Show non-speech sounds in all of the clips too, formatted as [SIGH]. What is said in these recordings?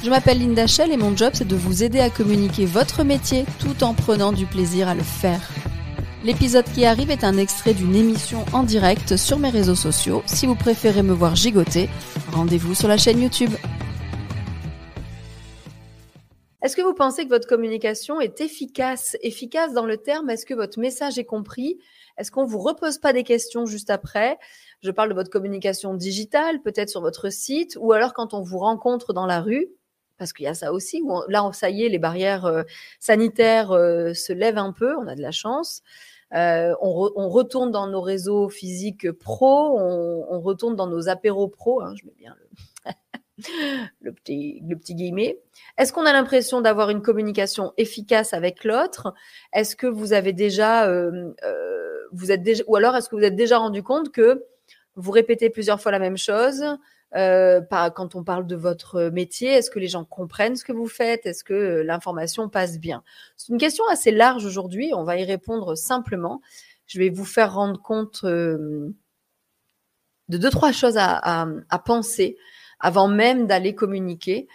Je m'appelle Linda Shell et mon job c'est de vous aider à communiquer votre métier tout en prenant du plaisir à le faire. L'épisode qui arrive est un extrait d'une émission en direct sur mes réseaux sociaux. Si vous préférez me voir gigoter, rendez-vous sur la chaîne YouTube. Est-ce que vous pensez que votre communication est efficace? Efficace dans le terme, est-ce que votre message est compris? Est-ce qu'on vous repose pas des questions juste après? Je parle de votre communication digitale, peut-être sur votre site, ou alors quand on vous rencontre dans la rue, parce qu'il y a ça aussi, où là, ça y est, les barrières euh, sanitaires euh, se lèvent un peu, on a de la chance. Euh, on, retourne dans nos réseaux physiques pro, on, retourne dans nos apéros pro, hein, je mets bien le, [LAUGHS] le, petit, le petit guillemet. Est-ce qu'on a l'impression d'avoir une communication efficace avec l'autre? Est-ce que vous avez déjà, vous êtes déjà, ou alors est-ce que vous êtes déjà rendu compte que vous répétez plusieurs fois la même chose euh, quand on parle de votre métier, est-ce que les gens comprennent ce que vous faites? Est-ce que euh, l'information passe bien? C'est une question assez large aujourd'hui. On va y répondre simplement. Je vais vous faire rendre compte euh, de deux, trois choses à, à, penser avant même d'aller communiquer.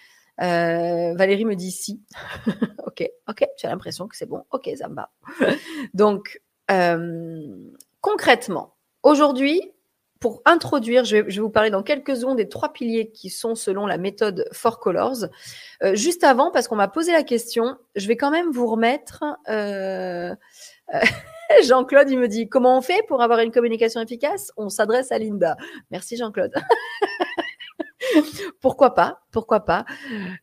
Euh, Valérie me dit si. [LAUGHS] ok, ok, j'ai l'impression que c'est bon. Ok, ça me va. [LAUGHS] Donc, concrètement, aujourd'hui, pour introduire, je vais, vous parler dans quelques secondes des trois piliers qui sont selon la méthode Four Colors. Euh, juste avant, parce qu'on m'a posé la question, je vais quand même vous remettre. Euh, euh, [LAUGHS] Jean-Claude, il me dit comment on fait pour avoir une communication efficace? On s'adresse à Linda. Merci Jean-Claude. [LAUGHS] pourquoi pas Pourquoi pas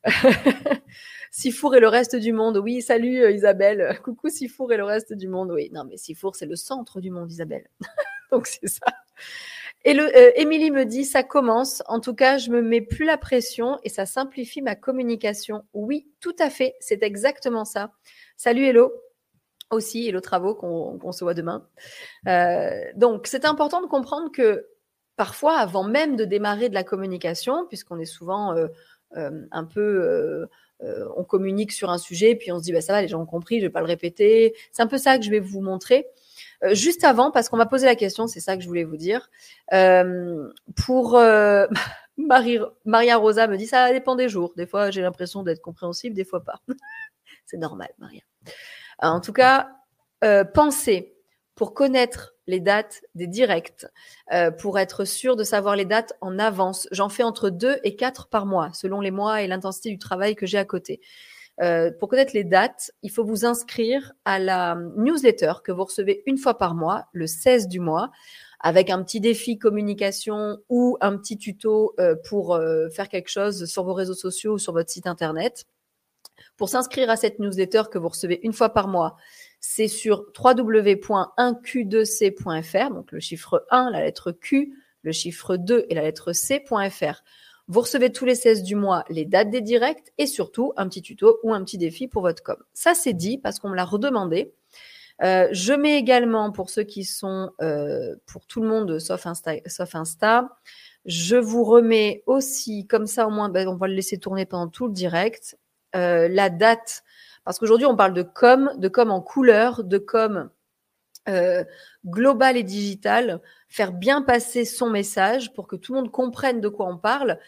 [LAUGHS] Sifour et le reste du monde. Oui, salut Isabelle. Coucou Sifour et le reste du monde. Oui, non, mais Sifour, c'est le centre du monde, Isabelle. Donc c'est ça. Et le, euh, me dit, ça commence. En tout cas, je me mets plus la pression et ça simplifie ma communication. Oui, tout à fait. C'est exactement ça. Salut Hello. Aussi, Hello Travaux qu'on se voit demain. Euh, donc, c'est important de comprendre que parfois, avant même de démarrer de la communication, puisqu'on est souvent euh, un peu on communique sur un sujet, puis on se dit bah ça va, les gens ont compris, je vais pas le répéter. C'est un peu ça que je vais vous montrer. Euh, juste avant, parce qu'on m'a posé la question, c'est ça que je voulais vous dire. Euh, pour euh, [LAUGHS] Maria Rosa me dit ça dépend des jours. Des fois, j'ai l'impression d'être compréhensible, des fois pas. [LAUGHS] c'est normal, Maria. En tout cas, pensez pour connaître les dates des directs, pour être sûr de savoir les dates en avance. J'en fais entre deux et quatre par mois, selon les mois et l'intensité du travail que j'ai à côté. Euh, pour connaître les dates, il faut vous inscrire à la newsletter que vous recevez une fois par mois, le 16 du mois, avec un petit défi communication ou un petit tuto euh, pour euh, faire quelque chose sur vos réseaux sociaux ou sur votre site internet. Pour s'inscrire à cette newsletter que vous recevez une fois par mois, c'est sur www.1q2c.fr, donc le chiffre 1, la lettre Q, le chiffre 2 et la lettre C.fr. Vous recevez tous les 16 du mois les dates des directs et surtout un petit tuto ou un petit défi pour votre com. Ça, c'est dit parce qu'on me l'a redemandé. Euh, je mets également pour ceux qui sont euh, pour tout le monde sauf Insta, sauf Insta, je vous remets aussi comme ça au moins, ben, on va le laisser tourner pendant tout le direct, euh, la date parce qu'aujourd'hui on parle de com, de com en couleur, de com euh, global et digital, faire bien passer son message pour que tout le monde comprenne de quoi on parle.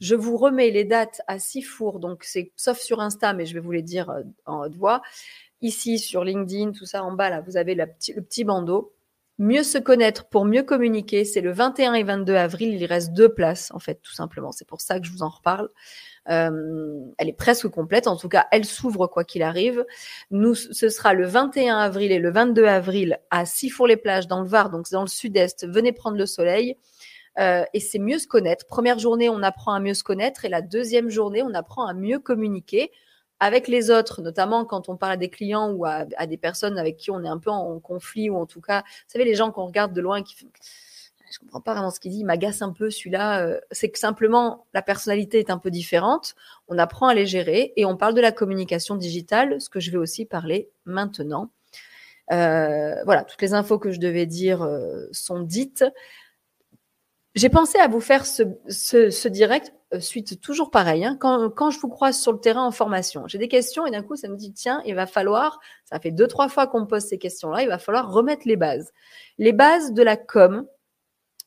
Je vous remets les dates à Sifour, donc c'est sauf sur Insta, mais je vais vous les dire euh, en haute voix. Ici sur LinkedIn, tout ça en bas là, vous avez le petit bandeau. Mieux se connaître pour mieux communiquer, c'est le 21 et 22 avril. Il reste deux places en fait, tout simplement. C'est pour ça que je vous en reparle. Euh, elle est presque complète. En tout cas, elle s'ouvre quoi qu'il arrive. Nous, ce sera le 21 avril et le 22 avril à Sifour-les-Plages dans le Var, donc dans le sud-est. Venez prendre le soleil. Euh, et c'est mieux se connaître. Première journée, on apprend à mieux se connaître et la deuxième journée, on apprend à mieux communiquer avec les autres, notamment quand on parle à des clients ou à, des personnes avec qui on est un peu en conflit ou en tout cas, vous savez, les gens qu'on regarde de loin qui je comprends pas vraiment ce qu'il dit, il m'agace un peu celui-là. Euh, c'est que simplement la personnalité est un peu différente. On apprend à les gérer et on parle de la communication digitale, ce que je vais aussi parler maintenant. Euh, voilà, toutes les infos que je devais dire euh, sont dites. J'ai pensé à vous faire ce, direct suite toujours pareil. Hein, quand, quand, je vous croise sur le terrain en formation, j'ai des questions et d'un coup ça me dit tiens, il va falloir, ça fait deux trois fois qu'on me pose ces questions-là, il va falloir remettre les bases. Les bases de la com,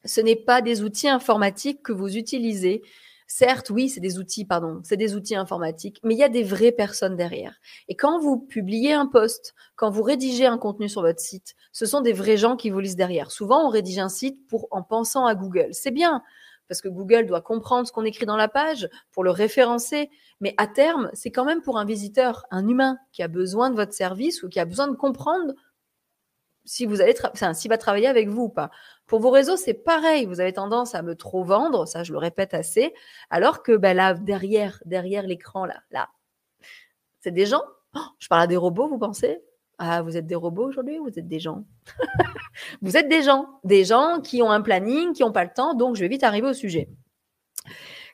ce n'est pas des outils informatiques que vous utilisez Certes, oui, c'est des outils, pardon, c'est des outils informatiques, mais il y a des vraies personnes derrière. Et quand vous publiez un post, quand vous rédigez un contenu sur votre site, ce sont des vrais gens qui vous lisent derrière. Souvent, on rédige un site pour en pensant à Google. C'est bien parce que Google doit comprendre ce qu'on écrit dans la page pour le référencer. Mais à terme, c'est quand même pour un visiteur, un humain qui a besoin de votre service ou qui a besoin de comprendre si vous allez enfin, s'il va travailler avec vous ou pas. Pour vos réseaux, c'est pareil. Vous avez tendance à me trop vendre, ça je le répète assez, alors que ben, là, derrière, derrière l'écran, là, là, c'est des gens. Oh, je parle à des robots, vous pensez? Ah, vous êtes des robots aujourd'hui ou vous êtes des gens? [LAUGHS] Vous êtes des gens, des gens qui ont un planning, qui n'ont pas le temps, donc je vais vite arriver au sujet.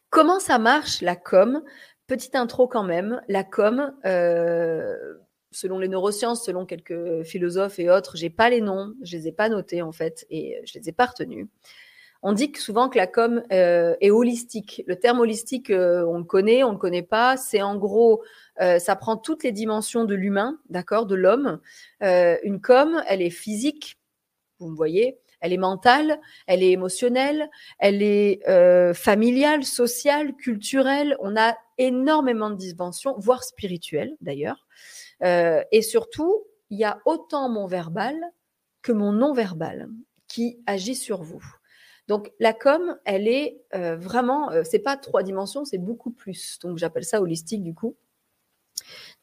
Comment ça marche la com? Petite intro quand même. La com, euh, selon les neurosciences, selon quelques philosophes et autres, j'ai pas les noms, je les ai pas notés en fait et je les ai pas retenus. On dit souvent que la com euh, est holistique. Le terme holistique, euh, on le connaît, on le connaît pas. C'est en gros, euh, ça prend toutes les dimensions de l'humain, d'accord, de l'homme. une com, elle est physique, vous me voyez. Elle est mentale, elle est émotionnelle, elle est familiale, sociale, culturelle. On a énormément de dimensions, voire spirituelles d'ailleurs. Et surtout, il y a autant mon verbal que mon non-verbal qui agit sur vous. Donc la com, elle est euh, vraiment, euh, c'est pas trois dimensions, c'est beaucoup plus. Donc j'appelle ça holistique du coup.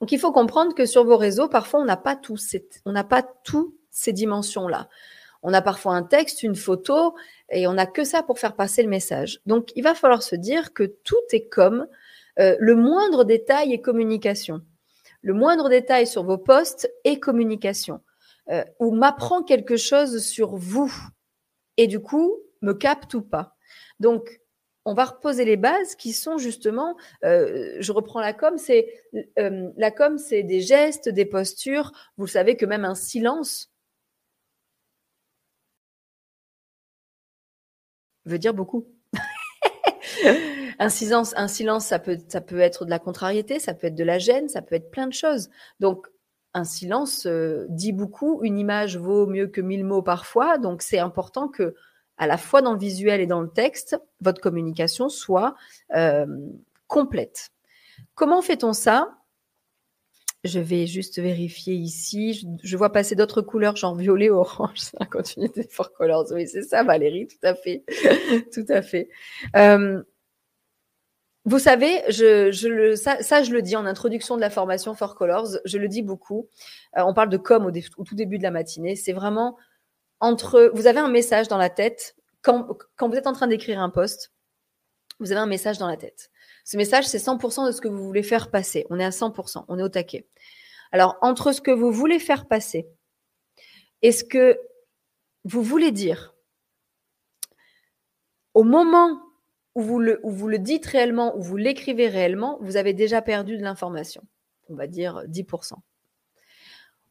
Donc il faut comprendre que sur vos réseaux, parfois on n'a pas tout on n'a pas toutes ces dimensions-là. On a parfois un texte, une photo, et on n'a que ça pour faire passer le message. Donc il va falloir se dire que tout est comme le moindre détail est communication le moindre détail sur vos postes est communication, euh, ou m'apprend quelque chose sur vous, et du coup, me capte ou pas. Donc, on va reposer les bases qui sont justement, euh, je reprends la com, c'est euh, la com, c'est des gestes, des postures. Vous savez que même un silence veut dire beaucoup. [LAUGHS] Un silence, ça peut, ça peut être de la contrariété, ça peut être de la gêne, ça peut être plein de choses. Donc, un silence euh, dit beaucoup. Une image vaut mieux que mille mots parfois. Donc, c'est important que, à la fois dans le visuel et dans le texte, votre communication soit euh, complète. Comment fait-on ça? Je vais juste vérifier ici. Je, vois passer d'autres couleurs, genre violet, orange. [LAUGHS] C'est la continuité de Four Colors. Oui, c'est ça, Valérie, tout à fait. [LAUGHS] tout à fait. Euh, vous savez, ça, je le dis en introduction de la formation For Colors, je le dis beaucoup. Euh, on parle de com au, tout début de la matinée. C'est vraiment entre. Vous avez un message dans la tête quand, vous êtes en train d'écrire un post. Vous avez un message dans la tête. Ce message, c'est 100% de ce que vous voulez faire passer. On est à 100%, on est au taquet. Alors, entre ce que vous voulez faire passer et ce que vous voulez dire, au moment où vous le, vous le dites réellement, où vous l'écrivez réellement, vous avez déjà perdu de l'information. On va dire 10%.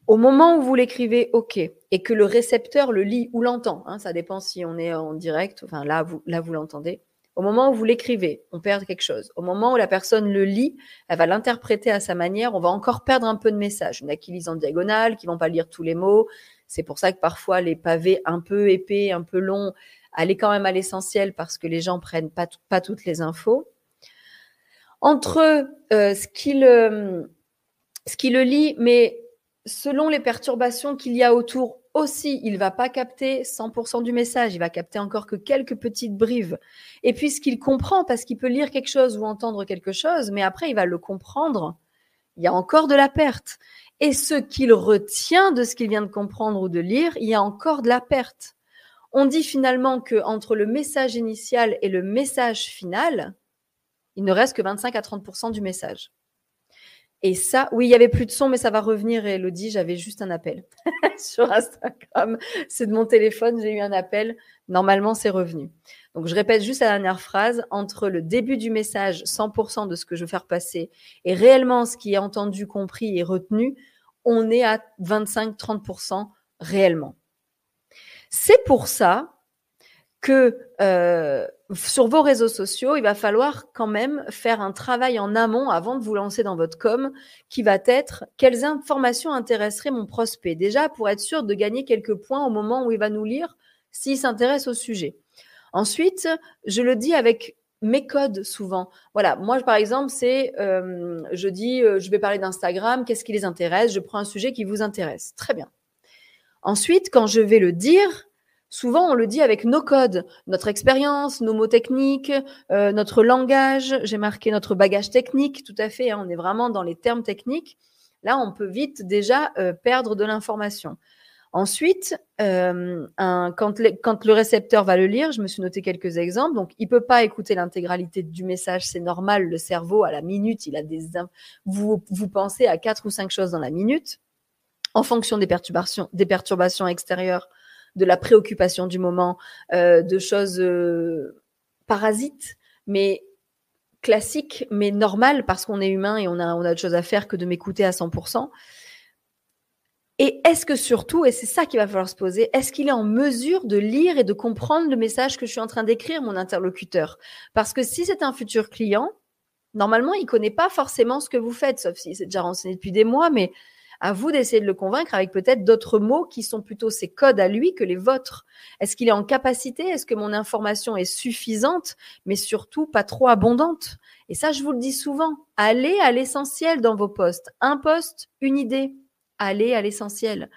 Au moment où vous l'écrivez OK et que le récepteur le lit ou l'entend, hein, ça dépend si on est en direct, enfin là vous, là vous l'entendez. Au moment où vous l'écrivez, on perd quelque chose. Au moment où la personne le lit, elle va l'interpréter à sa manière, on va encore perdre un peu de message. Il y en a qui lisent en diagonale, qui vont pas lire tous les mots. C'est pour ça que parfois les pavés un peu épais, un peu longs, aller quand même à l'essentiel parce que les gens prennent pas, pas toutes les infos. Entre euh, ce, qui le, ce qui le lit, mais selon les perturbations qu'il y a autour aussi, il va pas capter 100% du message, il va capter encore que quelques petites brives. Et puis ce qu'il comprend, parce qu'il peut lire quelque chose ou entendre quelque chose, mais après il va le comprendre, il y a encore de la perte. Et ce qu'il retient de ce qu'il vient de comprendre ou de lire, il y a encore de la perte on dit finalement que entre le message initial et le message final, il ne reste que 25 à 30% du message. Et ça, oui, il y avait plus de son, mais ça va revenir, Elodie. J'avais juste un appel [LAUGHS] sur Instagram. C'est de mon téléphone, j'ai eu un appel. Normalement, c'est revenu. Donc, je répète juste la dernière phrase. Entre le début du message, 100% de ce que je veux faire passer, et réellement ce qui est entendu, compris et retenu, on est à 25-30% réellement. C'est pour ça que euh, sur vos réseaux sociaux, il va falloir quand même faire un travail en amont avant de vous lancer dans votre com qui va être quelles informations intéresseraient mon prospect? Déjà pour être sûr de gagner quelques points au moment où il va nous lire s'il s'intéresse au sujet. Ensuite, je le dis avec mes codes souvent. Voilà, moi par exemple, c'est euh, je dis euh, je vais parler d'Instagram, qu'est-ce qui les intéresse? Je prends un sujet qui vous intéresse. Très bien. Ensuite, quand je vais le dire, Souvent, on le dit avec nos codes, notre expérience, nos mots techniques, euh, notre langage. J'ai marqué notre bagage technique, tout à fait. Hein, on est vraiment dans les termes techniques. Là, on peut vite déjà euh, perdre de l'information. Ensuite, euh, quand, le récepteur va le lire, je me suis noté quelques exemples. Donc, il peut pas écouter l'intégralité du message, c'est normal. Le cerveau, à la minute, il a des vous vous pensez à quatre ou cinq choses dans la minute, en fonction des perturbations extérieures de la préoccupation du moment, euh, de choses euh, parasites, mais classiques, mais normales parce qu'on est humain et on a, on a autre chose à faire que de m'écouter à 100%. Et est-ce que surtout, et c'est ça qu'il va falloir se poser, est-ce qu'il est en mesure de lire et de comprendre le message que je suis en train d'écrire, mon interlocuteur? Parce que si c'est un futur client, normalement, il connaît pas forcément ce que vous faites, sauf s'il s'est déjà renseigné depuis des mois, mais à vous d'essayer de le convaincre avec peut-être d'autres mots qui sont plutôt ses codes à lui que les vôtres. Est-ce qu'il est en capacité? Est-ce que mon information est suffisante, mais surtout pas trop abondante? Et ça, je vous le dis souvent. Allez à l'essentiel dans vos postes. Un poste, une idée. Allez à l'essentiel.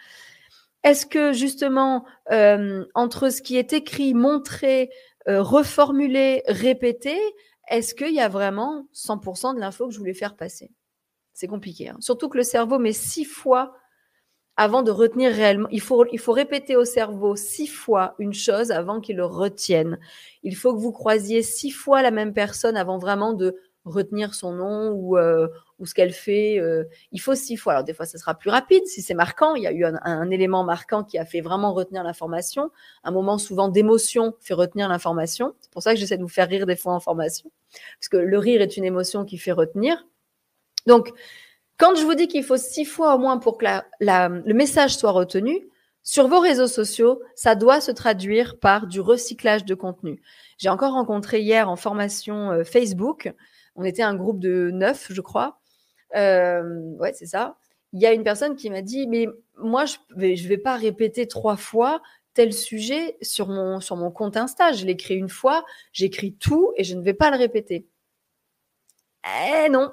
Est-ce que justement, euh, entre ce qui est écrit, montré, euh, reformulé, répété, est-ce qu'il y a vraiment 100% de l'info que je voulais faire passer? C'est compliqué. Hein. Surtout que le cerveau met six fois avant de retenir réellement. Il faut, il faut répéter au cerveau six fois une chose avant qu'il le retienne. Il faut que vous croisiez six fois la même personne avant vraiment de retenir son nom ou, euh, ce qu'elle fait. Euh. il faut six fois. Alors des fois, ça sera plus rapide si c'est marquant. Il y a eu un, élément marquant qui a fait vraiment retenir l'information. Un moment souvent d'émotion fait retenir l'information. C'est pour ça que j'essaie de vous faire rire des fois en formation. Parce que le rire est une émotion qui fait retenir. Donc, quand je vous dis qu'il faut six fois au moins pour que le message soit retenu, sur vos réseaux sociaux, ça doit se traduire par du recyclage de contenu. J'ai encore rencontré hier en formation euh, Facebook, on était un groupe de neuf, je crois. Euh, ouais, c'est ça. Il y a une personne qui m'a dit, mais moi, je vais, je vais pas répéter trois fois tel sujet sur mon, sur mon compte Insta. Je l'écris une fois, j'écris tout et je ne vais pas le répéter. Eh non,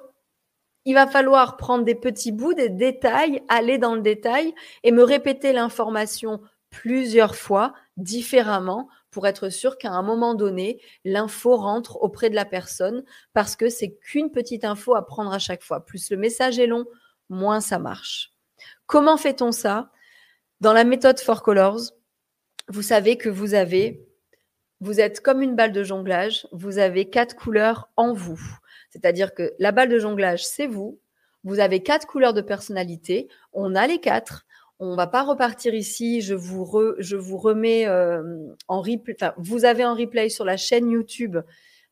il va falloir prendre des petits bouts, des détails, aller dans le détail et me répéter l'information plusieurs fois différemment pour être sûr qu'à un moment donné, l'info rentre auprès de la personne parce que c'est qu'une petite info à prendre à chaque fois. Plus le message est long, moins ça marche. Comment fait-on ça? Dans la méthode Four Colors, vous savez que vous avez, vous êtes comme une balle de jonglage, vous avez quatre couleurs en vous. C'est-à-dire que la balle de jonglage, c'est vous. Vous avez quatre couleurs de personnalité. On a les quatre. On va pas repartir ici. Je vous, remets euh, en replay. Vous avez en replay sur la chaîne YouTube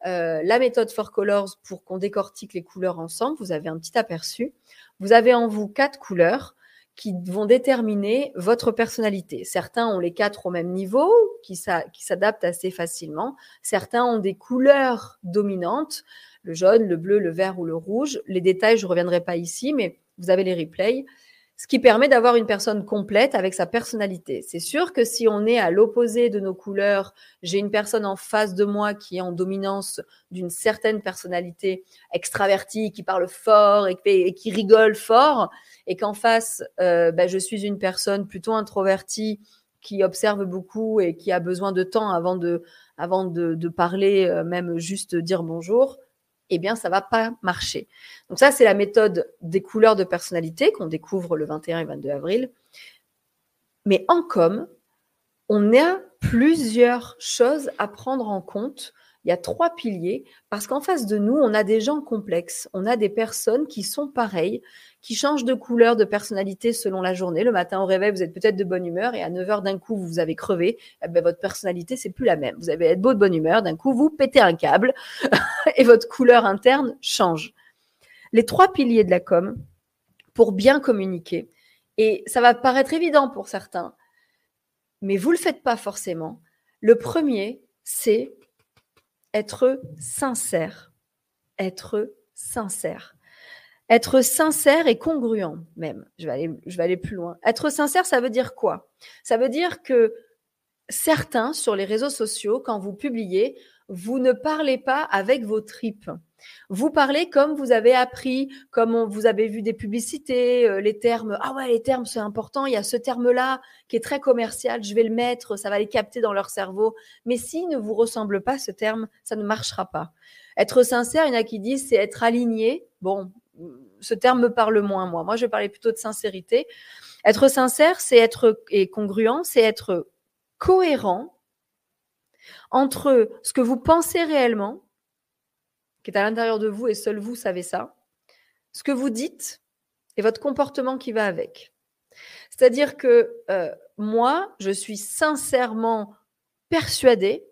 euh, la méthode for Colors pour qu'on décortique les couleurs ensemble. Vous avez un petit aperçu. Vous avez en vous quatre couleurs qui vont déterminer votre personnalité. Certains ont les quatre au même niveau, qui s'adaptent assez facilement. Certains ont des couleurs dominantes le jaune, le bleu, le vert ou le rouge. Les détails, je ne reviendrai pas ici, mais vous avez les replays. Ce qui permet d'avoir une personne complète avec sa personnalité. C'est sûr que si on est à l'opposé de nos couleurs, j'ai une personne en face de moi qui est en dominance d'une certaine personnalité extravertie, qui parle fort et, qui rigole fort, et qu'en face, euh, ben, je suis une personne plutôt introvertie qui observe beaucoup et qui a besoin de temps avant de, avant de parler, euh, même juste dire bonjour eh bien, ça va pas marcher. Donc ça, c'est la méthode des couleurs de personnalité qu'on découvre le 21 et 22 avril. Mais en com, on a plusieurs choses à prendre en compte il y a trois piliers parce qu'en face de nous, on a des gens complexes, on a des personnes qui sont pareilles, qui changent de couleur, de personnalité selon la journée. Le matin au réveil, vous êtes peut-être de bonne humeur et à 9 heures d'un coup, vous avez crevé. Eh ben, votre personnalité, c'est plus la même. Vous avez être beau de bonne humeur, d'un coup, vous pétez un câble [LAUGHS] et votre couleur interne change. Les trois piliers de la com, pour bien communiquer, Et ça va paraître évident pour certains, mais vous ne le faites pas forcément. Le premier, c'est être sincère. Être sincère. Être sincère et congruent même. Je vais aller, plus loin. Être sincère, ça veut dire quoi? Ça veut dire que certains sur les réseaux sociaux, quand vous publiez, vous ne parlez pas avec vos tripes. Vous parlez comme vous avez appris, comme vous avez vu des publicités, euh, les termes. Ah ouais, les termes, c'est important. Il y a ce terme-là qui est très commercial. Je vais le mettre, ça va les capter dans leur cerveau. Mais s'il ne vous ressemble pas, ce terme, ça ne marchera pas. Être sincère, il y en a qui disent c'est être aligné. Bon, ce terme me parle moins, moi. Moi, je parler plutôt de sincérité. Être sincère, c'est être et congruent, c'est être cohérent entre ce que vous pensez réellement, qui est à l'intérieur de vous et seul vous savez ça, ce que vous dites et votre comportement qui va avec. C'est-à-dire que euh, moi, je suis sincèrement persuadée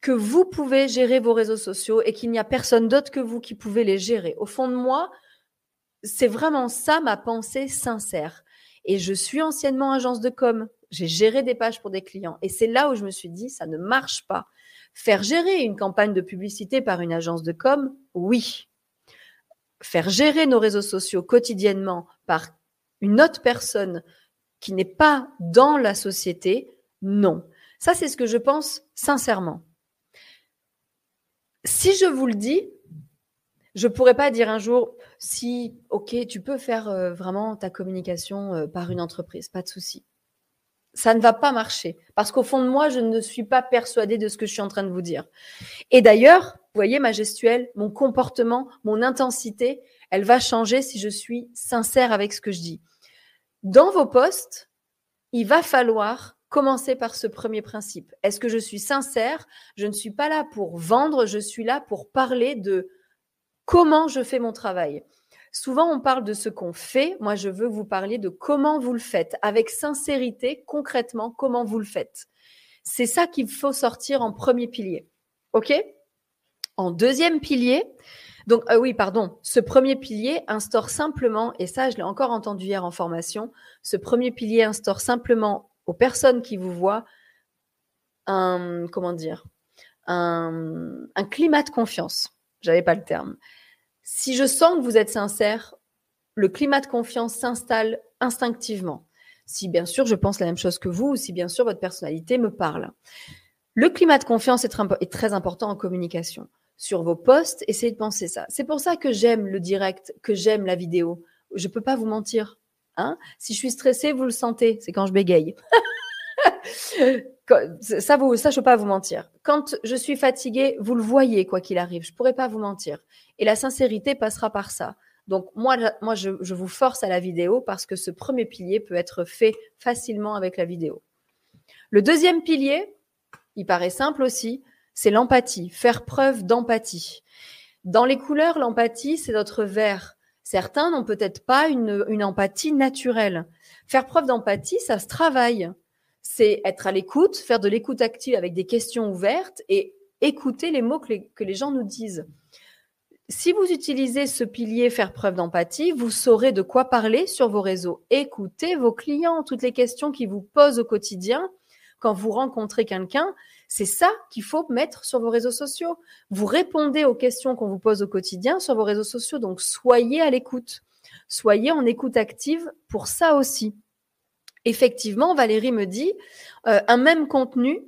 que vous pouvez gérer vos réseaux sociaux et qu'il n'y a personne d'autre que vous qui pouvez les gérer. Au fond de moi, c'est vraiment ça ma pensée sincère. Et je suis anciennement agence de com. J'ai géré des pages pour des clients. Et c'est là où je me suis dit, ça ne marche pas. Faire gérer une campagne de publicité par une agence de com, oui. Faire gérer nos réseaux sociaux quotidiennement par une autre personne qui n'est pas dans la société, non. Ça, c'est ce que je pense sincèrement. Si je vous le dis, je pourrais pas dire un jour si, ok, tu peux faire euh, vraiment ta communication euh, par une entreprise, pas de souci. Ça ne va pas marcher parce qu'au fond de moi, je ne suis pas persuadée de ce que je suis en train de vous dire. Et d'ailleurs, vous voyez ma gestuelle, mon comportement, mon intensité, elle va changer si je suis sincère avec ce que je dis. Dans vos postes, il va falloir commencer par ce premier principe. Est-ce que je suis sincère? Je ne suis pas là pour vendre, je suis là pour parler de comment je fais mon travail. Souvent, on parle de ce qu'on fait. Moi, je veux vous parler de comment vous le faites, avec sincérité, concrètement, comment vous le faites. C'est ça qu'il faut sortir en premier pilier. OK? En deuxième pilier, donc euh, oui, pardon, ce premier pilier instaure simplement, et ça, je l'ai encore entendu hier en formation, ce premier pilier instaure simplement aux personnes qui vous voient un, comment dire, un, un climat de confiance. J'avais pas le terme. Si je sens que vous êtes sincère, le climat de confiance s'installe instinctivement. Si bien sûr je pense la même chose que vous, ou si bien sûr votre personnalité me parle. Le climat de confiance est, très important en communication. Sur vos posts, essayez de penser ça. C'est pour ça que j'aime le direct, que j'aime la vidéo. Je peux pas vous mentir. Hein si je suis stressée, vous le sentez. C'est quand je bégaye. [LAUGHS] ça, vous, ça, je peux pas vous mentir. Quand je suis fatiguée, vous le voyez, quoi qu'il arrive. Je pourrais pas vous mentir. Et la sincérité passera par ça. Donc, moi, je, vous force à la vidéo parce que ce premier pilier peut être fait facilement avec la vidéo. Le deuxième pilier, il paraît simple aussi, c'est l'empathie, faire preuve d'empathie. Dans les couleurs, l'empathie, c'est notre vert. Certains n'ont peut-être pas une empathie naturelle. Faire preuve d'empathie, ça se travaille c'est être à l'écoute, faire de l'écoute active avec des questions ouvertes et écouter les mots que les, gens nous disent. Si vous utilisez ce pilier faire preuve d'empathie, vous saurez de quoi parler sur vos réseaux. Écoutez vos clients, toutes les questions qu'ils vous posent au quotidien. Quand vous rencontrez quelqu'un, c'est ça qu'il faut mettre sur vos réseaux sociaux. Vous répondez aux questions qu'on vous pose au quotidien sur vos réseaux sociaux. Donc, soyez à l'écoute. Soyez en écoute active pour ça aussi effectivement, Valérie me dit, euh, un même contenu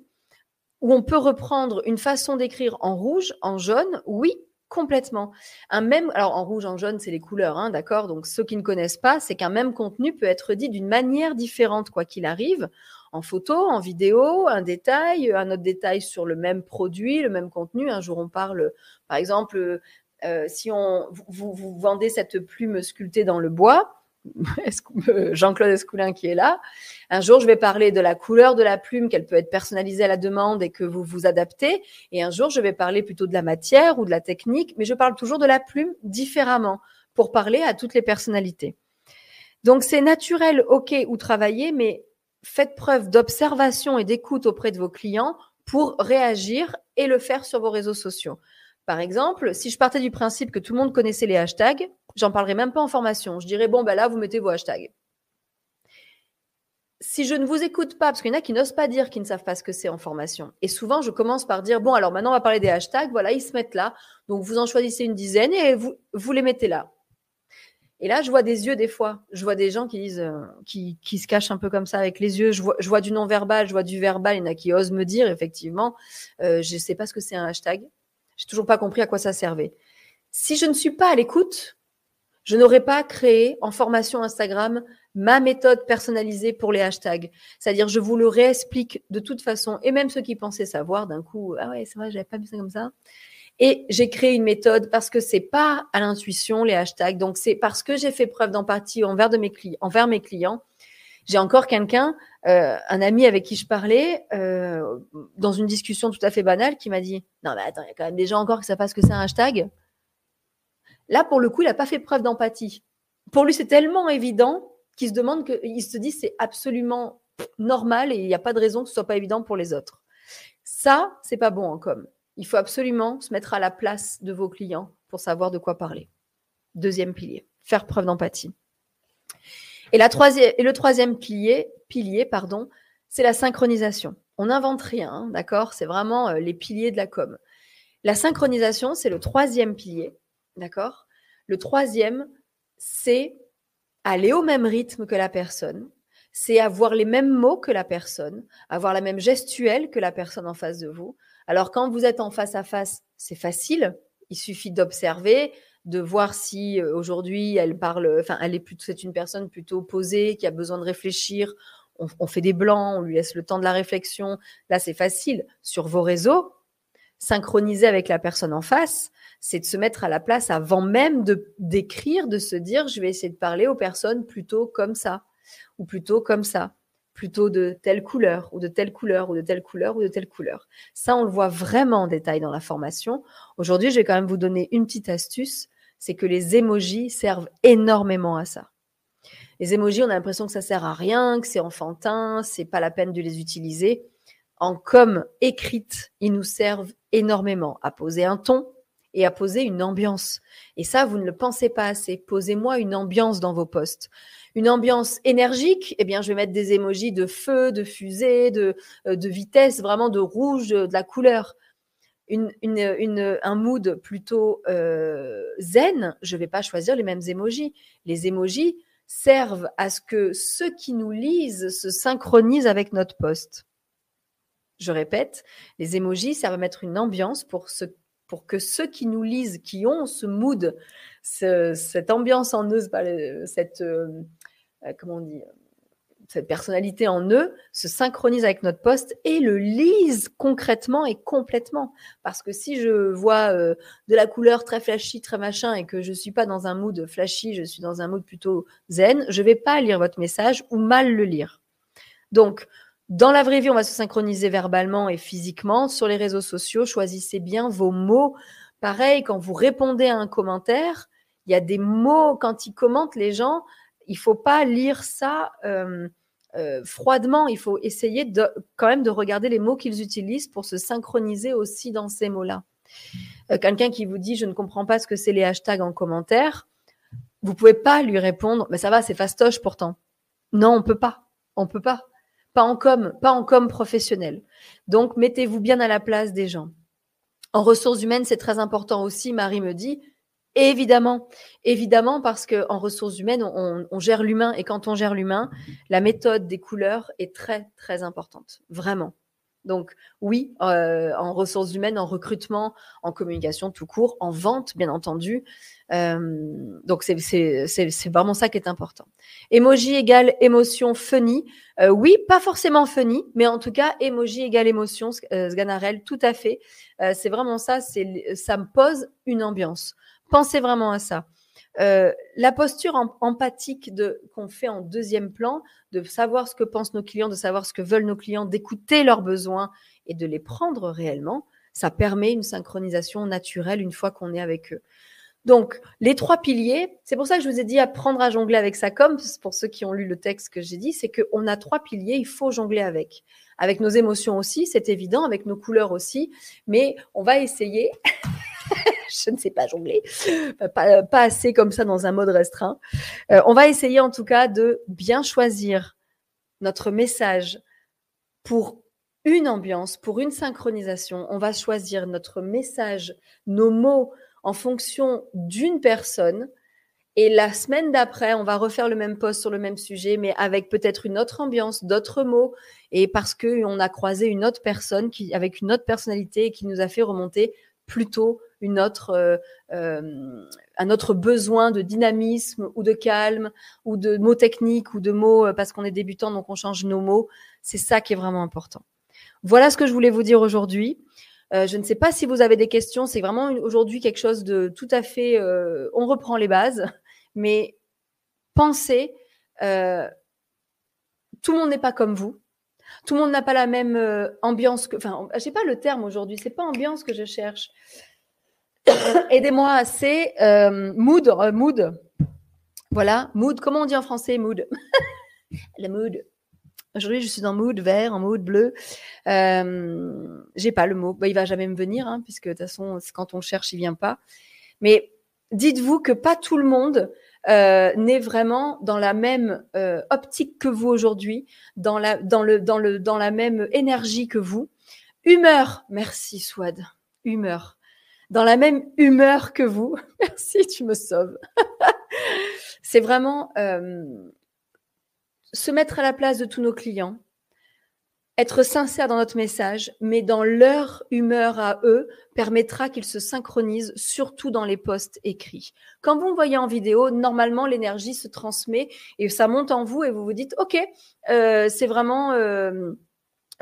où on peut reprendre une façon d'écrire en rouge, en jaune, oui, complètement. Un même, alors en rouge, en jaune, c'est les couleurs, hein, d'accord. Donc ceux qui ne connaissent pas, c'est qu'un même contenu peut être dit d'une manière différente, quoi qu'il arrive, en photo, en vidéo, un détail, un autre détail sur le même produit, le même contenu. Un jour, on parle, par exemple, euh, si on vous, vendez cette plume sculptée dans le bois, [LAUGHS] Jean-Claude Escoulin qui est là. Un jour, je vais parler de la couleur de la plume, qu'elle peut être personnalisée à la demande et que vous vous adaptez. Et un jour, je vais parler plutôt de la matière ou de la technique, mais je parle toujours de la plume différemment pour parler à toutes les personnalités. Donc, c'est naturel, OK, ou travailler, mais faites preuve d'observation et d'écoute auprès de vos clients pour réagir et le faire sur vos réseaux sociaux. Par exemple, si je partais du principe que tout le monde connaissait les hashtags, j'en parlerai même pas en formation. Je dirais, bon, ben là, vous mettez vos hashtags. si je ne vous écoute pas, parce qu'il y en a qui n'osent pas dire qu'ils ne savent pas ce que c'est en formation. Et souvent, je commence par dire, bon, alors maintenant, on va parler des hashtags. Voilà, ils se mettent là. Donc, vous en choisissez une dizaine et vous, vous les mettez là. Et là, je vois des yeux des fois. Je vois des gens qui disent, euh, qui, qui, se cachent un peu comme ça avec les yeux. Je vois, je vois du non-verbal, je vois du verbal. Il y en a qui osent me dire, effectivement, euh, je ne sais pas ce que c'est un hashtag. J'ai toujours pas compris à quoi ça servait. Si je ne suis pas à l'écoute, je n'aurais pas créé en formation Instagram ma méthode personnalisée pour les hashtags. C'est-à-dire, je vous le réexplique de toute façon, et même ceux qui pensaient savoir, d'un coup, ah ouais, c'est vrai, j'avais pas vu ça comme ça. Et j'ai créé une méthode parce que c'est pas à l'intuition les hashtags. Donc c'est parce que j'ai fait preuve d'empathie envers de mes clients, envers mes clients. J'ai encore quelqu'un, euh, un ami avec qui je parlais, euh, dans une discussion tout à fait banale, qui m'a dit Non, mais attends, il y a quand même des gens encore qui savent pas ce que c'est un hashtag. Là, pour le coup, il n'a pas fait preuve d'empathie. Pour lui, c'est tellement évident qu'il se demande qu'il se dit c'est absolument normal et il n'y a pas de raison que ce soit pas évident pour les autres. Ça, c'est pas bon en com. Il faut absolument se mettre à la place de vos clients pour savoir de quoi parler. Deuxième pilier, faire preuve d'empathie. Et, le troisième pilier, pilier pardon, c'est la synchronisation. On n'invente rien, hein, d'accord? C'est vraiment euh, les piliers de la com. La synchronisation, c'est le troisième pilier. D'accord? Le troisième, c'est aller au même rythme que la personne, c'est avoir les mêmes mots que la personne, avoir la même gestuelle que la personne en face de vous. Alors quand vous êtes en face à face, c'est facile, il suffit d'observer, de voir si euh, aujourd'hui elle parle, enfin elle est plutôt, c'est une personne plutôt posée qui a besoin de réfléchir. on fait des blancs, on lui laisse le temps de la réflexion. Là, c'est facile. Sur vos réseaux, synchroniser avec la personne en face, c'est de se mettre à la place avant même de d'écrire, de se dire je vais essayer de parler aux personnes plutôt comme ça ou plutôt comme ça, plutôt de telle couleur ou de telle couleur ou de telle couleur ou de telle couleur. Ça, on le voit vraiment en détail dans la formation. Aujourd'hui, je vais quand même vous donner une petite astuce, c'est que les émojis servent énormément à ça. Les émojis, on a l'impression que ça sert à rien, que c'est enfantin, c'est pas la peine de les utiliser en com écrite, ils nous servent énormément à poser un ton et à poser une ambiance. Et ça, vous ne le pensez pas assez. Posez-moi une ambiance dans vos posts. Une ambiance énergique, eh bien, je vais mettre des émojis de feu, de fusée, de, euh, de vitesse, vraiment de rouge, de, la couleur. Un mood plutôt euh, zen, je ne vais pas choisir les mêmes émojis. Les émojis servent à ce que ceux qui nous lisent se synchronisent avec notre post. Je répète, les émojis servent à mettre une ambiance pour, pour que ceux qui nous lisent, qui ont ce mood, cette ambiance en eux, cette, euh, euh, comment on dit, cette personnalité en eux, se synchronisent avec notre poste et le lisent concrètement et complètement. Parce que si je vois euh, de la couleur très flashy, très machin, et que je suis pas dans un mood flashy, je suis dans un mood plutôt zen, je vais pas lire votre message ou mal le lire. Donc, dans la vraie vie, on va se synchroniser verbalement et physiquement. Sur les réseaux sociaux, choisissez bien vos mots. Pareil, quand vous répondez à un commentaire, il y a des mots, quand ils commentent les gens, il faut pas lire ça euh, euh, froidement. Il faut essayer de, quand même de regarder les mots qu'ils utilisent pour se synchroniser aussi dans ces mots-là. Euh, quelqu'un qui vous dit je ne comprends pas ce que c'est les hashtags en commentaire, vous pouvez pas lui répondre mais ça va, c'est fastoche pourtant. Non, on peut pas. On peut pas pas en com, pas en com professionnel. Donc, mettez-vous bien à la place des gens. En ressources humaines, c'est très important aussi, Marie me dit. Évidemment, évidemment, parce qu'en ressources humaines, on, gère l'humain et quand on gère l'humain, la méthode des couleurs est très, très importante. Vraiment. Donc oui, euh, en ressources humaines, en recrutement, en communication tout court, en vente, bien entendu. Euh, donc c'est vraiment ça qui est important. Emoji égale émotion funny. Euh, oui, pas forcément funny, mais en tout cas, emoji égale émotion, Sganarelle, tout à fait. c'est vraiment ça, ça me pose une ambiance. Pensez vraiment à ça. Euh, la posture empathique qu'on fait en deuxième plan, de savoir ce que pensent nos clients, de savoir ce que veulent nos clients, d'écouter leurs besoins et de les prendre réellement, ça permet une synchronisation naturelle une fois qu'on est avec eux. Donc, les trois piliers, c'est pour ça que je vous ai dit apprendre à jongler avec sa com, pour ceux qui ont lu le texte que j'ai dit, c'est qu'on a trois piliers, il faut jongler avec. Avec nos émotions aussi, c'est évident, avec nos couleurs aussi, mais on va essayer [LAUGHS] [LAUGHS] je ne sais pas jongler, pas, assez comme ça dans un mode restreint. Euh, on va essayer en tout cas de bien choisir notre message pour une ambiance, pour une synchronisation. On va choisir notre message, nos mots en fonction d'une personne. Et la semaine d'après, on va refaire le même post sur le même sujet, mais avec peut-être une autre ambiance, d'autres mots, et parce qu'on a croisé une autre personne qui, avec une autre personnalité qui nous a fait remonter plutôt une autre, euh, euh, un autre besoin de dynamisme ou de calme ou de mots techniques ou de mots euh, parce qu'on est débutant donc on change nos mots. C'est ça qui est vraiment important. Voilà ce que je voulais vous dire aujourd'hui. je ne sais pas si vous avez des questions. C'est vraiment aujourd'hui quelque chose de tout à fait. on reprend les bases, mais pensez. tout le monde n'est pas comme vous. Tout le monde n'a pas la même ambiance que. Enfin, je pas le terme aujourd'hui. C'est pas ambiance que je cherche. [COUGHS] Aidez-moi, c'est euh, mood, mood. Voilà, mood. Comment on dit en français mood? [LAUGHS] Le mood. Aujourd'hui, je suis en mood vert, en mood bleu. Euh, J'ai pas le mot. Bah, il va jamais me venir, hein, puisque de toute façon, quand on cherche, il vient pas. Mais dites-vous que pas tout le monde euh, n'est vraiment dans la même euh, optique que vous aujourd'hui, dans la, dans, dans, dans la même énergie que vous. Humeur, merci Swad. Humeur dans la même humeur que vous. [LAUGHS] Merci, tu me sauves. [LAUGHS] c'est vraiment euh, se mettre à la place de tous nos clients, être sincère dans notre message, mais dans leur humeur à eux, permettra qu'ils se synchronisent, surtout dans les posts écrits. Quand vous me voyez en vidéo, normalement, l'énergie se transmet et ça monte en vous et vous vous dites, OK, euh, c'est vraiment... Euh,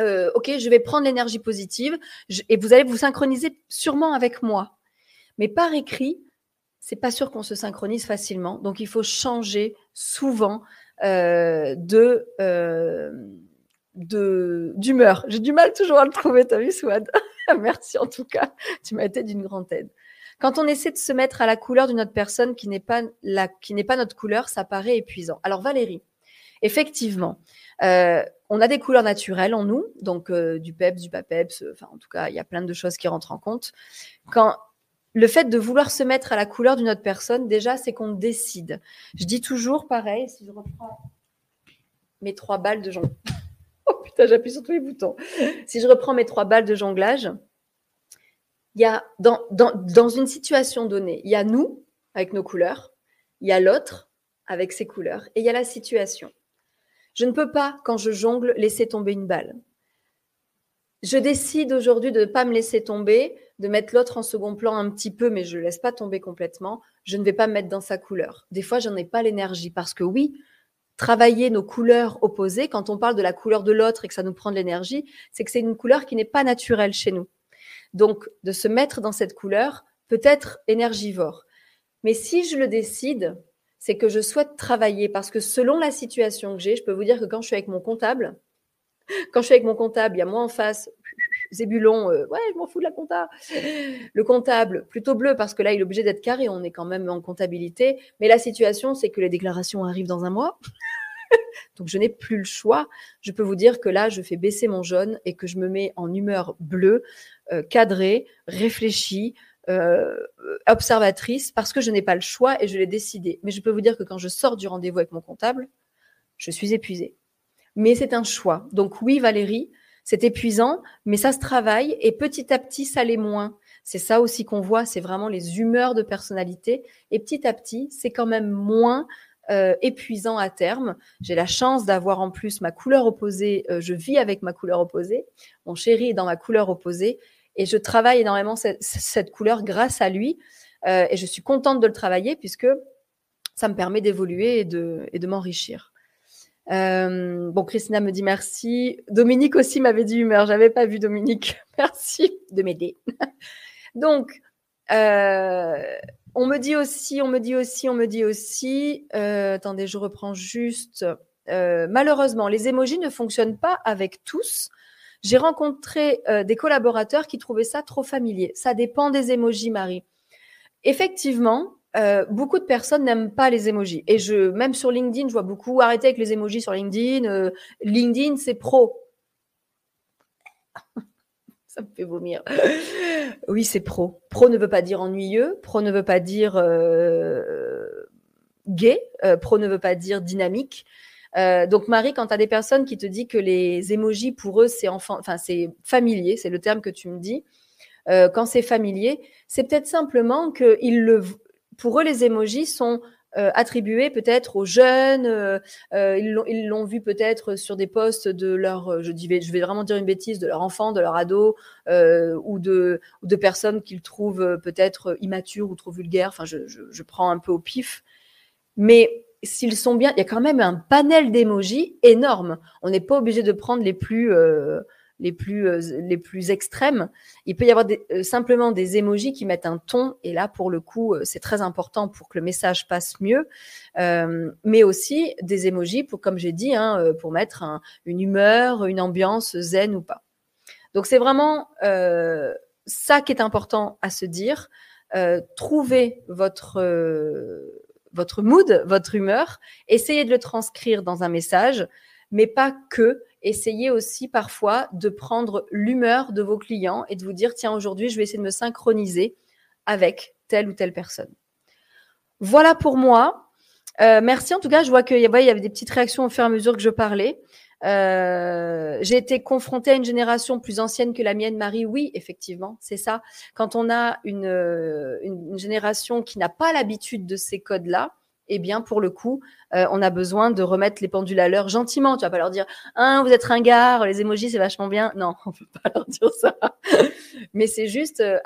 euh, ok, je vais prendre l'énergie positive et vous allez vous synchroniser sûrement avec moi. Mais par écrit, c'est pas sûr qu'on se synchronise facilement. Donc, il faut changer souvent euh, de euh, d'humeur. J'ai du mal toujours à le trouver, t'as vu, Swad? [LAUGHS] Merci en tout cas, tu m'as été d'une grande aide. Quand on essaie de se mettre à la couleur d'une autre personne qui n'est pas la, qui n'est pas notre couleur, ça paraît épuisant. Alors Valérie, effectivement, euh, on a des couleurs naturelles en nous, donc euh, du peps, du pas peps, enfin en tout cas, il y a plein de choses qui rentrent en compte. Quand le fait de vouloir se mettre à la couleur d'une autre personne, déjà, c'est qu'on décide. Je dis toujours pareil, si je reprends mes trois balles de jonglage. [LAUGHS] Oh putain, j'appuie sur tous les boutons. Si je reprends mes trois balles de jonglage, dans une situation donnée, il y a nous avec nos couleurs, il y a l'autre avec ses couleurs et il y a la situation. Je ne peux pas, quand je jongle, laisser tomber une balle. Je décide aujourd'hui de ne pas me laisser tomber, de mettre l'autre en second plan un petit peu, mais je ne laisse pas tomber complètement. Je ne vais pas me mettre dans sa couleur. Des fois, j'en ai pas l'énergie parce que oui, travailler nos couleurs opposées, quand on parle de la couleur de l'autre et que ça nous prend de l'énergie, c'est que c'est une couleur qui n'est pas naturelle chez nous. Donc, de se mettre dans cette couleur peut être énergivore. Mais si je le décide, c'est que je souhaite travailler parce que selon la situation que j'ai, je peux vous dire que quand je suis avec mon comptable, [LAUGHS] quand je suis avec mon comptable, il y a moi en face, [LAUGHS] Zébulon, euh, ouais, je m'en fous de la compta. Le comptable, plutôt bleu parce que là, il est obligé d'être carré, on est quand même en comptabilité. Mais la situation, c'est que les déclarations arrivent dans un mois. [LAUGHS] Donc, je n'ai plus le choix. Je peux vous dire que là, je fais baisser mon jaune et que je me mets en humeur bleue, euh, cadrée, réfléchie, euh, observatrice parce que je n'ai pas le choix et je l'ai décidé. Mais je peux vous dire que quand je sors du rendez-vous avec mon comptable, je suis épuisée. Mais c'est un choix. Donc oui, Valérie, c'est épuisant, mais ça se travaille et petit à petit, ça l'est moins. C'est ça aussi qu'on voit, c'est vraiment les humeurs de personnalité. Et petit à petit, c'est quand même moins euh, épuisant à terme. J'ai la chance d'avoir en plus ma couleur opposée. Euh, je vis avec ma couleur opposée. Mon chéri est dans ma couleur opposée. Et je travaille énormément cette, couleur grâce à lui. Euh, et je suis contente de le travailler puisque ça me permet d'évoluer et de, m'enrichir. Euh, bon, Christina me dit merci. Dominique aussi m'avait dit humeur. J'avais pas vu Dominique. [LAUGHS] Merci de m'aider. [LAUGHS] Donc, euh, on me dit aussi, on me dit aussi, on me dit aussi. Attendez, je reprends juste. Malheureusement, les émojis ne fonctionnent pas avec tous. J'ai rencontré euh, des collaborateurs qui trouvaient ça trop familier. Ça dépend des émojis, Marie. Effectivement, euh, beaucoup de personnes n'aiment pas les émojis. Et je, même sur LinkedIn, je vois beaucoup arrêter avec les émojis sur LinkedIn. Euh, LinkedIn, c'est pro. [LAUGHS] Ça me fait vomir. oui, c'est pro. Pro ne veut pas dire ennuyeux. Pro ne veut pas dire gay. pro ne veut pas dire dynamique. Euh, donc Marie, quand tu as des personnes qui te disent que les émojis pour eux c'est enfant, enfin c'est familier, c'est le terme que tu me dis. Euh, quand c'est familier, c'est peut-être simplement que ils le, pour eux les émojis sont euh, attribués peut-être aux jeunes. Ils l'ont vu peut-être sur des postes de leur, je, dis, je vais vraiment dire une bêtise, de leur enfant, de leur ado, ou de, de personnes qu'ils trouvent peut-être immatures ou trop vulgaires. Enfin, je, je, je prends un peu au pif. Mais s'ils sont bien, il y a quand même un panel d'émojis énorme. On n'est pas obligé de prendre les plus les plus, euh, les plus extrêmes. Il peut y avoir euh, simplement des émojis qui mettent un ton, et là, pour le coup, euh, c'est très important pour que le message passe mieux, mais aussi des émojis pour, comme j'ai dit, hein, pour mettre une humeur, une ambiance zen ou pas. Donc c'est vraiment ça qui est important à se dire. trouvez votre votre mood, votre humeur, essayez de le transcrire dans un message, mais pas que essayez aussi parfois de prendre l'humeur de vos clients et de vous dire, tiens, aujourd'hui, je vais essayer de me synchroniser avec telle ou telle personne. Voilà pour moi. Euh, merci en tout cas. Je vois qu'il y, avait des petites réactions au fur et à mesure que je parlais. Euh, j'ai été confrontée à une génération plus ancienne que la mienne, Marie. Oui, effectivement, c'est ça. Quand on a une, une génération qui n'a pas l'habitude de ces codes-là, eh bien, pour le coup, euh, on a besoin de remettre les pendules à l'heure gentiment. Tu vas pas leur dire, hein, vous êtes ringard, les émojis, c'est vachement bien. Non, [LAUGHS] on peut pas leur dire ça. [LAUGHS] Mais c'est juste euh,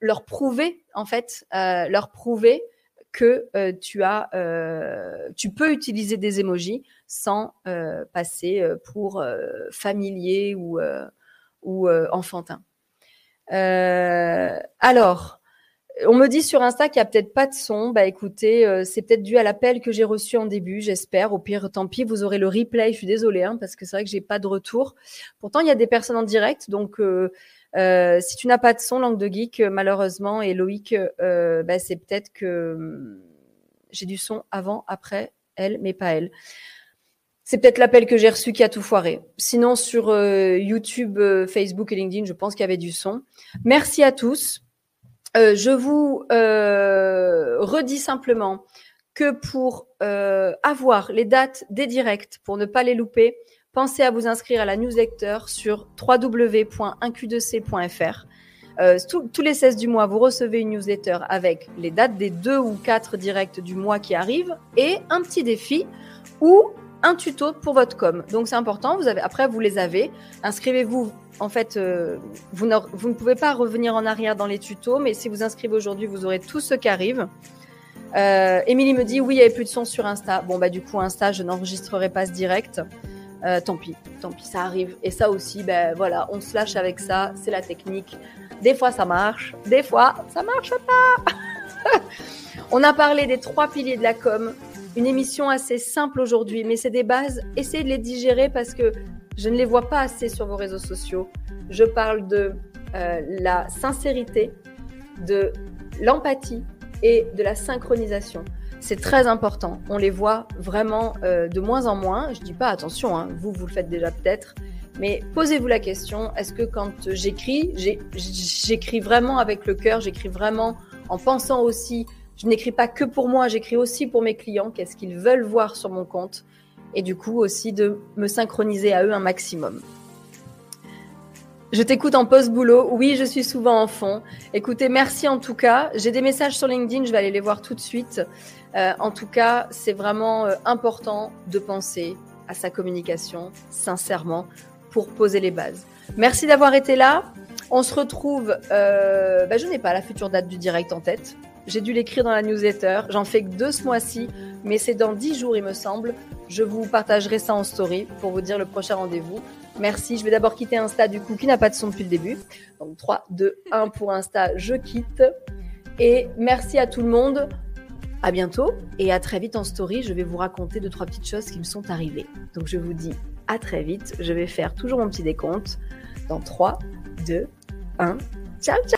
leur prouver, en fait, euh, leur prouver que tu as, tu peux utiliser des émojis sans passer pour familier ou, ou enfantin. alors, on me dit sur Insta qu'il n'y a peut-être pas de son. Bah écoutez, euh, c'est peut-être dû à l'appel que j'ai reçu en début, j'espère. Au pire, tant pis, vous aurez le replay. Je suis désolée, hein, parce que c'est vrai que j'ai pas de retour. Pourtant, il y a des personnes en direct, donc euh, euh, si tu n'as pas de son, langue de geek, malheureusement, et Loïc, bah, c'est peut-être que hum, j'ai du son avant, après elle, mais pas elle. C'est peut-être l'appel que j'ai reçu qui a tout foiré. Sinon, sur YouTube, Facebook et LinkedIn, je pense qu'il y avait du son. Merci à tous. Euh, je vous euh, redis simplement que pour euh, avoir les dates des directs, pour ne pas les louper, pensez à vous inscrire à la newsletter sur www.1q2c.fr. tous les 16 du mois, vous recevez une newsletter avec les dates des deux ou quatre directs du mois qui arrivent et un petit défi ou un tuto pour votre com. Donc c'est important. Vous avez, après, vous les avez. Inscrivez-vous en fait, euh, vous, ne pouvez pas revenir en arrière dans les tutos, mais si vous inscrivez aujourd'hui, vous aurez tout ce qui arrive. Euh, Émilie me dit oui, il n'y avait plus de son sur Insta. Bon, bah du coup, Insta, je n'enregistrerai pas ce direct. Euh, tant pis, tant pis, ça arrive. Et ça aussi, ben voilà, on se lâche avec ça, c'est la technique. Des fois, ça marche, des fois, ça marche pas. [LAUGHS] on a parlé des trois piliers de la com. Une émission assez simple aujourd'hui, mais c'est des bases. Essayez de les digérer parce que je ne les vois pas assez sur vos réseaux sociaux. Je parle de euh, la sincérité, de l'empathie et de la synchronisation. C'est très important. On les voit vraiment euh, de moins en moins. Je dis pas attention, hein, vous, vous le faites déjà peut-être. Mais posez-vous la question, est-ce que quand j'écris, j'écris vraiment avec le cœur, j'écris vraiment en pensant aussi, je n'écris pas que pour moi, j'écris aussi pour mes clients, qu'est-ce qu'ils veulent voir sur mon compte et du coup aussi de me synchroniser à eux un maximum. Je t'écoute en post-boulot. Oui, je suis souvent en fond. Écoutez, merci en tout cas. J'ai des messages sur LinkedIn, je vais aller les voir tout de suite. Euh, en tout cas, c'est vraiment euh, important de penser à sa communication sincèrement pour poser les bases. Merci d'avoir été là. On se retrouve. Euh, bah, je n'ai pas la future date du direct en tête. J'ai dû l'écrire dans la newsletter. J'en fais que deux ce mois-ci, mais c'est dans dix jours, il me semble. Je vous partagerai ça en story pour vous dire le prochain rendez-vous. Merci. Je vais d'abord quitter Insta du coup qui n'a pas de son depuis le début. Donc 3, 2, 1 pour Insta, je quitte. Et merci à tout le monde. À bientôt et à très vite en story. Je vais vous raconter deux, trois petites choses qui me sont arrivées. Donc je vous dis à très vite. Je vais faire toujours mon petit décompte dans 3, 2, 1. Ciao, ciao